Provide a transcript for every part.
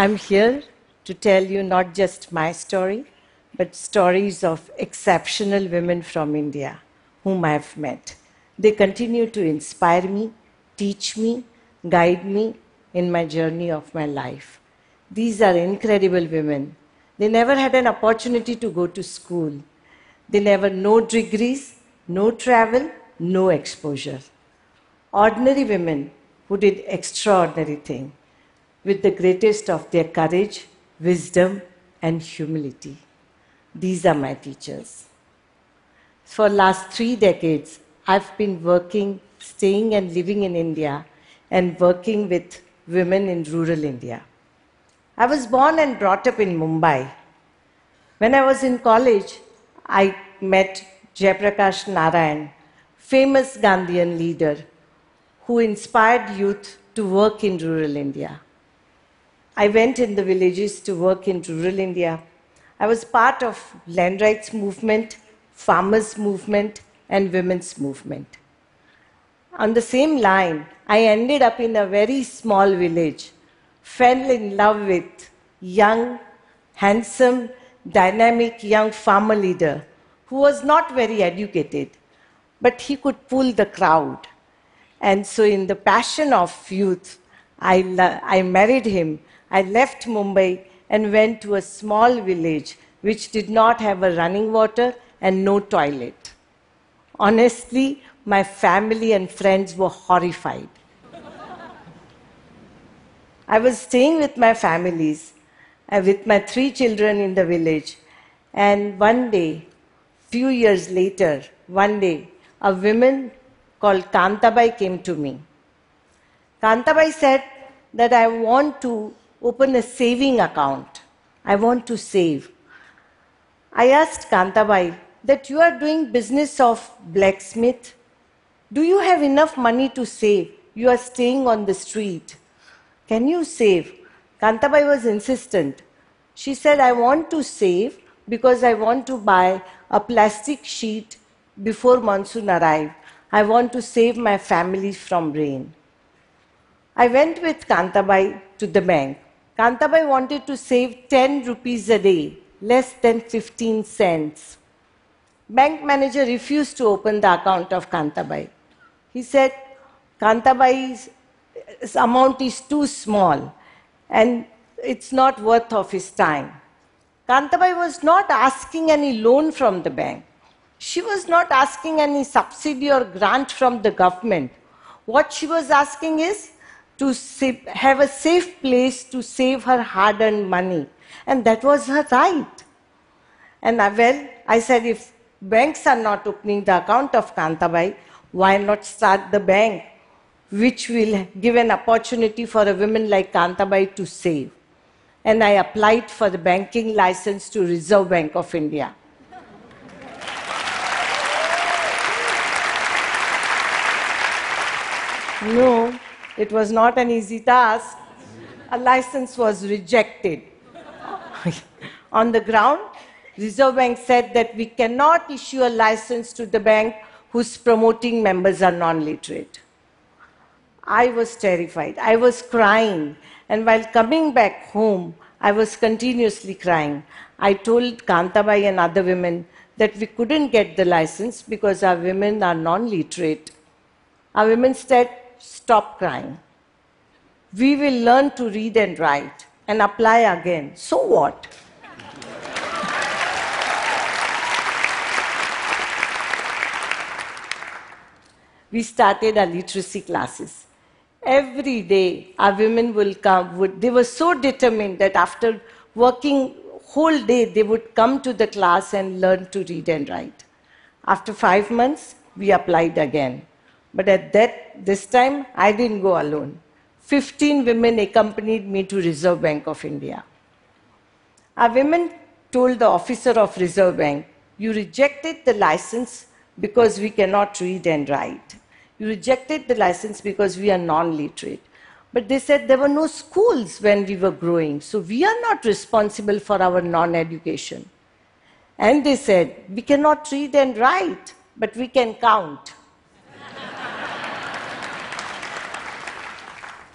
I'm here to tell you not just my story, but stories of exceptional women from India whom I have met. They continue to inspire me, teach me, guide me in my journey of my life. These are incredible women. They never had an opportunity to go to school. They never no degrees, no travel, no exposure. Ordinary women who did extraordinary things with the greatest of their courage, wisdom, and humility. These are my teachers. For last three decades, I've been working, staying and living in India and working with women in rural India. I was born and brought up in Mumbai. When I was in college, I met Jayaprakash Narayan, famous Gandhian leader who inspired youth to work in rural India. I went in the villages to work in rural India. I was part of land rights movement, farmers movement, and women's movement. On the same line, I ended up in a very small village, fell in love with young, handsome, dynamic young farmer leader who was not very educated, but he could pull the crowd. And so, in the passion of youth, I, I married him I left Mumbai and went to a small village which did not have a running water and no toilet. Honestly, my family and friends were horrified. I was staying with my families, uh, with my three children in the village, and one day, few years later, one day, a woman called Kantabai came to me. Kantabai said that I want to open a saving account. I want to save. I asked Kantabai that you are doing business of blacksmith. Do you have enough money to save? You are staying on the street. Can you save? Kantabai was insistent. She said, I want to save because I want to buy a plastic sheet before monsoon arrive. I want to save my family from rain. I went with Kantabai to the bank. Kantabai wanted to save 10 rupees a day, less than 15 cents. Bank manager refused to open the account of Kantabai. He said, Kantabai's uh, amount is too small and it's not worth of his time. Kantabai was not asking any loan from the bank. She was not asking any subsidy or grant from the government. What she was asking is, to have a safe place to save her hard earned money. And that was her right. And I, well, I said, if banks are not opening the account of Kantabai, why not start the bank, which will give an opportunity for a woman like Kantabai to save? And I applied for the banking license to Reserve Bank of India. no, it was not an easy task. A license was rejected. On the ground, Reserve Bank said that we cannot issue a license to the bank whose promoting members are non literate. I was terrified. I was crying. And while coming back home, I was continuously crying. I told Kantabai and other women that we couldn't get the license because our women are non literate. Our women said, stop crying. We will learn to read and write and apply again. So what? we started our literacy classes. Every day, our women will come. They were so determined that after working whole day, they would come to the class and learn to read and write. After five months, we applied again. But at that, this time, I didn't go alone. 15 women accompanied me to Reserve Bank of India. Our women told the officer of Reserve Bank, You rejected the license because we cannot read and write. You rejected the license because we are non literate. But they said there were no schools when we were growing, so we are not responsible for our non education. And they said, We cannot read and write, but we can count.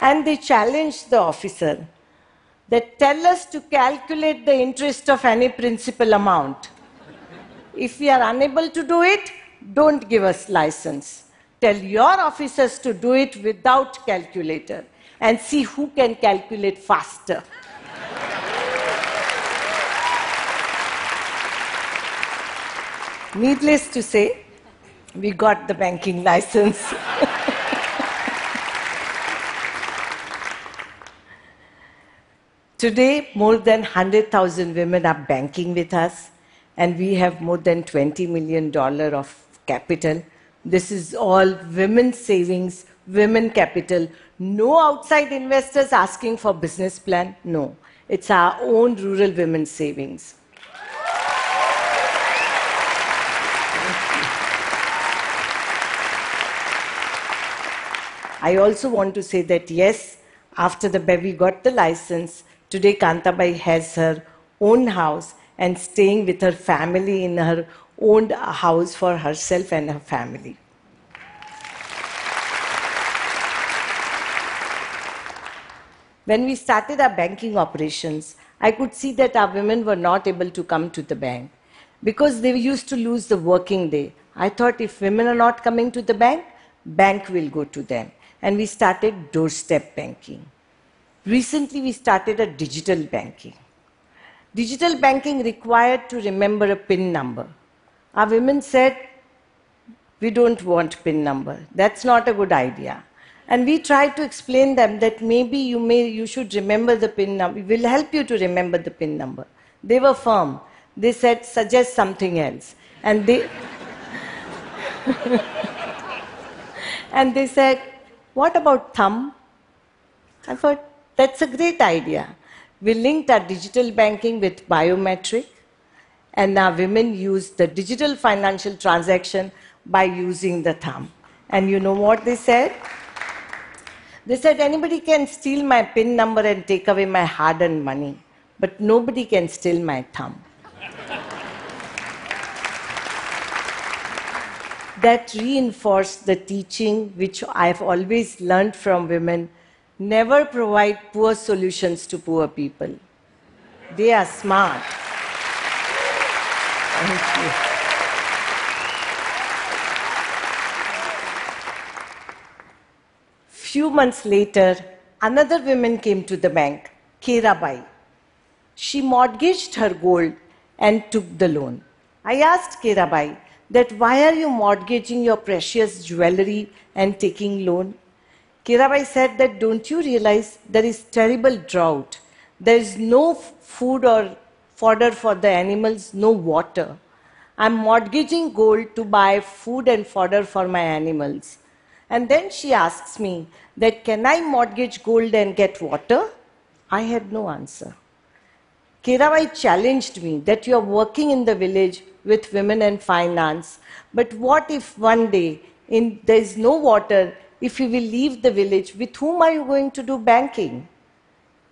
And they challenged the officer. that tell us to calculate the interest of any principal amount. If we are unable to do it, don't give us license. Tell your officers to do it without calculator and see who can calculate faster. Needless to say, we got the banking license. Today, more than 100,000 women are banking with us, and we have more than $20 million of capital. This is all women's savings, women capital. No outside investors asking for business plan. No. It's our own rural women's savings. I also want to say that yes, after the baby got the license, Today, Kantabai has her own house and staying with her family in her own house for herself and her family. When we started our banking operations, I could see that our women were not able to come to the bank because they used to lose the working day. I thought if women are not coming to the bank, bank will go to them. And we started doorstep banking. Recently, we started a digital banking. Digital banking required to remember a PIN number. Our women said, we don't want PIN number. That's not a good idea. And we tried to explain them that maybe you may you should remember the PIN number. We will help you to remember the PIN number. They were firm. They said, suggest something else. And they and they said, what about thumb? I thought, that's a great idea. We linked our digital banking with biometric, and now women use the digital financial transaction by using the thumb. And you know what they said? They said anybody can steal my PIN number and take away my hard earned money, but nobody can steal my thumb. that reinforced the teaching which I've always learned from women never provide poor solutions to poor people. They are smart. Thank you. Few months later, another woman came to the bank, Kerabai. She mortgaged her gold and took the loan. I asked Kerabai that why are you mortgaging your precious jewelry and taking loan? Kerabai said that don't you realize there is terrible drought? There is no food or fodder for the animals, no water. I'm mortgaging gold to buy food and fodder for my animals. And then she asks me that can I mortgage gold and get water? I had no answer. Kerabai challenged me that you are working in the village with women and finance, but what if one day in, there is no water if you will leave the village, with whom are you going to do banking?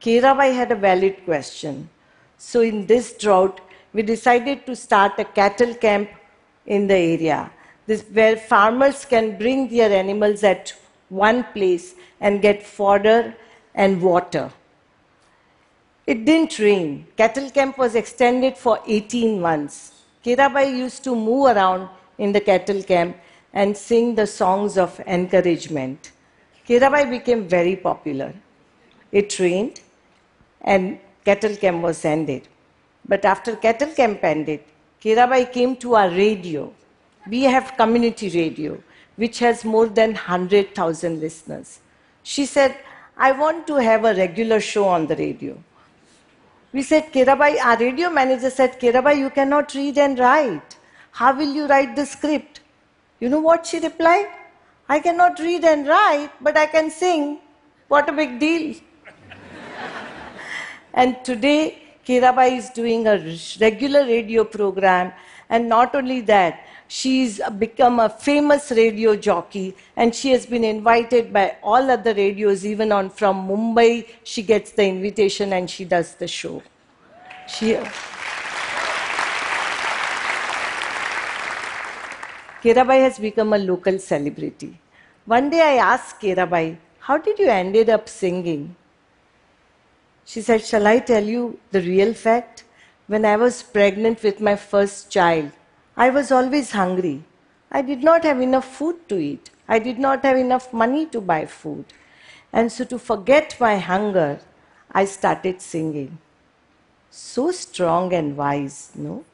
Kerabai had a valid question. So, in this drought, we decided to start a cattle camp in the area, this, where farmers can bring their animals at one place and get fodder and water. It didn't rain. Cattle camp was extended for 18 months. Kerabai used to move around in the cattle camp and sing the songs of encouragement. Kerabai became very popular. It rained and cattle camp was ended. But after cattle camp ended, Kerabai came to our radio. We have community radio, which has more than 100,000 listeners. She said, I want to have a regular show on the radio. We said, Kerabai, our radio manager said, Kerabai, you cannot read and write. How will you write the script? You know what she replied? I cannot read and write, but I can sing. What a big deal. and today, Kerabai is doing a regular radio program, and not only that, she's become a famous radio jockey, and she has been invited by all other radios, even on from Mumbai. She gets the invitation and she does the show. She. Kerabai has become a local celebrity. One day I asked Kerabai, How did you ended up singing? She said, Shall I tell you the real fact? When I was pregnant with my first child, I was always hungry. I did not have enough food to eat. I did not have enough money to buy food. And so, to forget my hunger, I started singing. So strong and wise, no?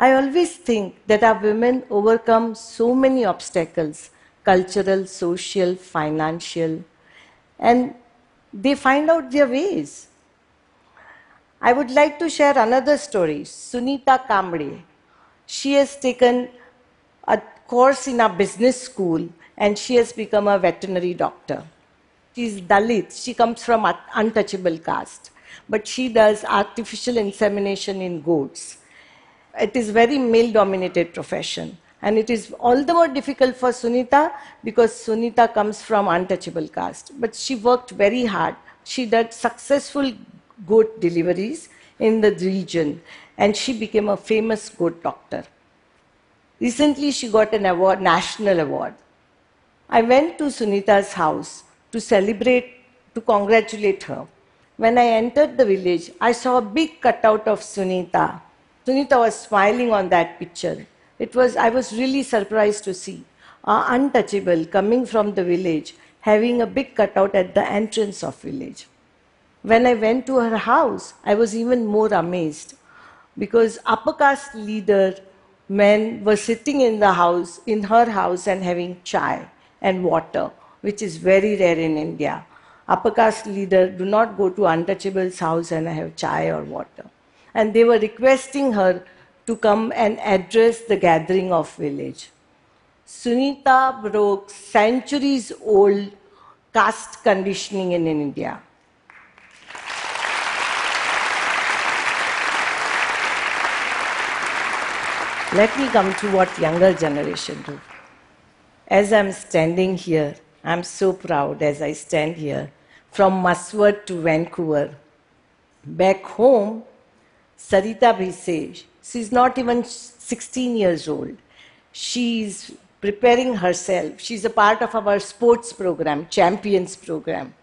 I always think that our women overcome so many obstacles cultural, social, financial, and they find out their ways. I would like to share another story Sunita Kamble. She has taken a course in a business school and she has become a veterinary doctor. She's Dalit, she comes from untouchable caste, but she does artificial insemination in goats. It is very male dominated profession. And it is all the more difficult for Sunita because Sunita comes from untouchable caste. But she worked very hard. She did successful goat deliveries in the region and she became a famous goat doctor. Recently, she got an award, national award. I went to Sunita's house to celebrate, to congratulate her. When I entered the village, I saw a big cutout of Sunita. Sunita was smiling on that picture. It was, I was really surprised to see uh, untouchable coming from the village having a big cutout at the entrance of village. When I went to her house, I was even more amazed because upper caste leader men were sitting in the house, in her house, and having chai and water, which is very rare in India. Upper caste leader do not go to untouchable's house and have chai or water. And they were requesting her to come and address the gathering of village. Sunita broke centuries old caste conditioning in India. Let me come to what younger generation do. As I'm standing here, I'm so proud as I stand here from Mhaswad to Vancouver. Back home, Sarita Bhise, she's not even 16 years old. She's preparing herself. She's a part of our sports program, Champions program.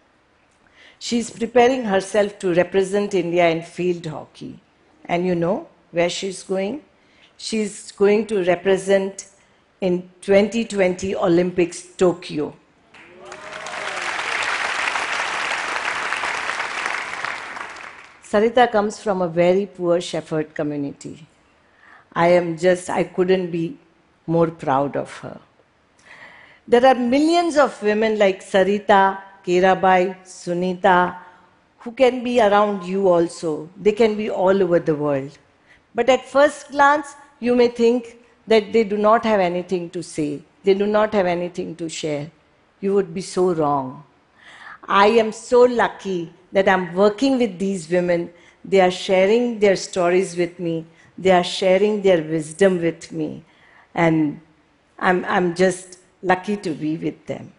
She's preparing herself to represent India in field hockey. And you know where she's going? She's going to represent in 2020 Olympics Tokyo. Sarita comes from a very poor shepherd community. I am just, I couldn't be more proud of her. There are millions of women like Sarita, Kerabai, Sunita, who can be around you also. They can be all over the world. But at first glance, you may think that they do not have anything to say, they do not have anything to share. You would be so wrong. I am so lucky that I'm working with these women. They are sharing their stories with me, they are sharing their wisdom with me, and I'm, I'm just lucky to be with them.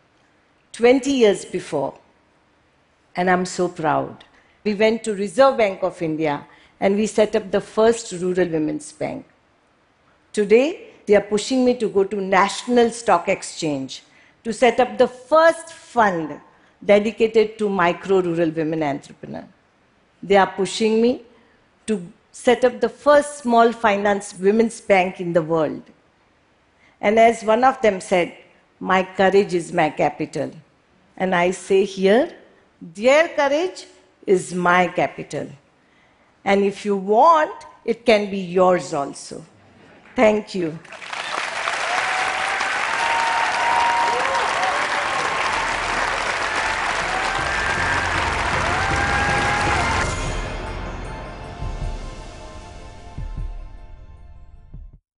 20 years before, and I'm so proud, we went to Reserve Bank of India and we set up the first rural women's bank. Today, they are pushing me to go to National Stock Exchange to set up the first fund dedicated to micro rural women entrepreneurs. They are pushing me to set up the first small finance women's bank in the world. And as one of them said, my courage is my capital. And I say here, their courage is my capital. And if you want, it can be yours also. Thank you.